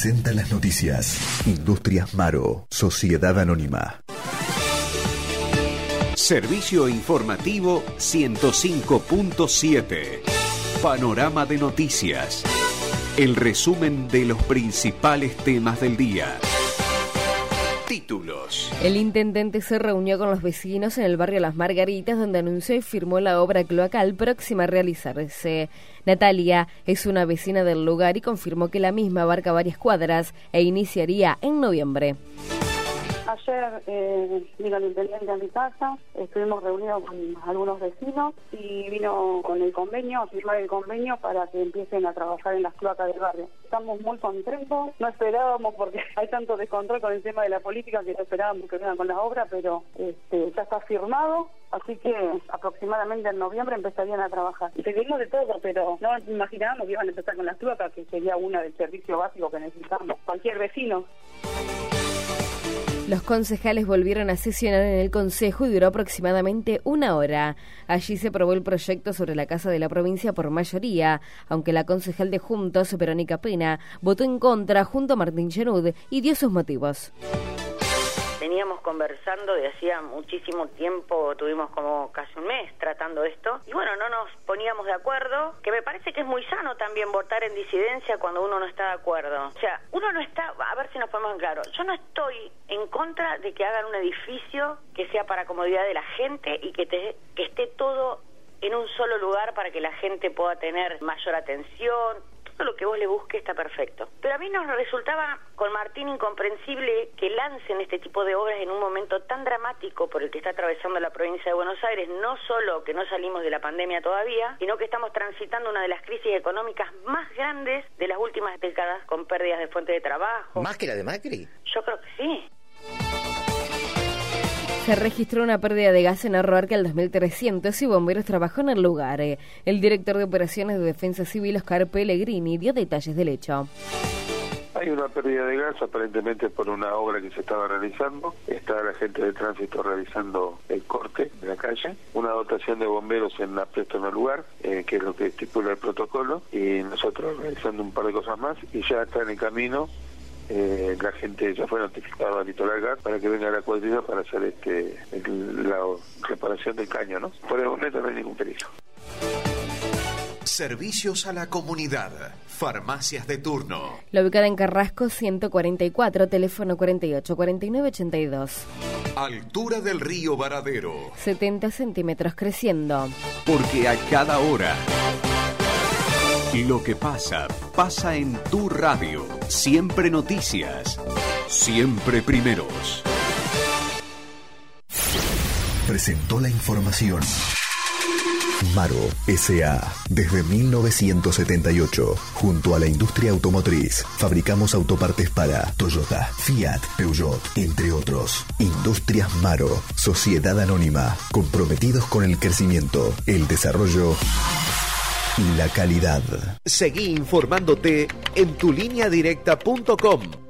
presenta las noticias. Industrias Maro, Sociedad Anónima. Servicio informativo 105.7. Panorama de noticias. El resumen de los principales temas del día. Títulos. El intendente se reunió con los vecinos en el barrio Las Margaritas, donde anunció y firmó la obra cloacal próxima a realizarse. Natalia es una vecina del lugar y confirmó que la misma abarca varias cuadras e iniciaría en noviembre. Ayer eh, vino el intendente a mi casa, estuvimos reunidos con algunos vecinos y vino con el convenio, a firmar el convenio para que empiecen a trabajar en las cloacas del barrio. Estamos muy contentos, no esperábamos porque hay tanto descontrol con el tema de la política que no esperábamos que vengan con la obra, pero este, ya está firmado, así que aproximadamente en noviembre empezarían a trabajar. Seguimos de todo, pero no imaginábamos que iban a empezar con las cloacas, que sería una del servicio básico que necesitamos. Cualquier vecino. Los concejales volvieron a sesionar en el Consejo y duró aproximadamente una hora. Allí se aprobó el proyecto sobre la Casa de la Provincia por mayoría, aunque la concejal de Juntos, Verónica Pena, votó en contra junto a Martín Chenud y dio sus motivos veníamos conversando de hacía muchísimo tiempo, tuvimos como casi un mes tratando esto, y bueno, no nos poníamos de acuerdo, que me parece que es muy sano también votar en disidencia cuando uno no está de acuerdo. O sea, uno no está, a ver si nos ponemos en claro, yo no estoy en contra de que hagan un edificio que sea para comodidad de la gente y que, que esté todo en un solo lugar para que la gente pueda tener mayor atención, lo que vos le busques está perfecto. Pero a mí nos resultaba con Martín incomprensible que lancen este tipo de obras en un momento tan dramático por el que está atravesando la provincia de Buenos Aires, no solo que no salimos de la pandemia todavía, sino que estamos transitando una de las crisis económicas más grandes de las últimas décadas con pérdidas de fuente de trabajo. ¿Más que la de Macri? Yo creo que sí. Se registró una pérdida de gas en Arroarca al 2300 y bomberos trabajó en el lugar. El director de operaciones de defensa civil, Oscar Pellegrini, dio detalles del hecho. Hay una pérdida de gas aparentemente por una obra que se estaba realizando. Está la gente de tránsito realizando el corte de la calle. Una dotación de bomberos en la puesto en el lugar, eh, que es lo que estipula el protocolo. Y nosotros realizando un par de cosas más. Y ya está en el camino eh, la gente ya fue notificada a Litoral Gas para que venga a la cuadrilla para hacer este la reparación del caño, ¿no? Por el momento no hay ningún peligro. Servicios a la comunidad. Farmacias de turno. La ubicada en Carrasco 144, teléfono 48 49 82. Altura del río Varadero. 70 centímetros creciendo. Porque a cada hora lo que pasa, pasa en tu radio. Siempre noticias. Siempre primeros. Presentó la información. Maro SA. Desde 1978, junto a la industria automotriz, fabricamos autopartes para Toyota, Fiat, Peugeot, entre otros. Industrias Maro, Sociedad Anónima, comprometidos con el crecimiento, el desarrollo la calidad. Seguí informándote en tulineadirecta.com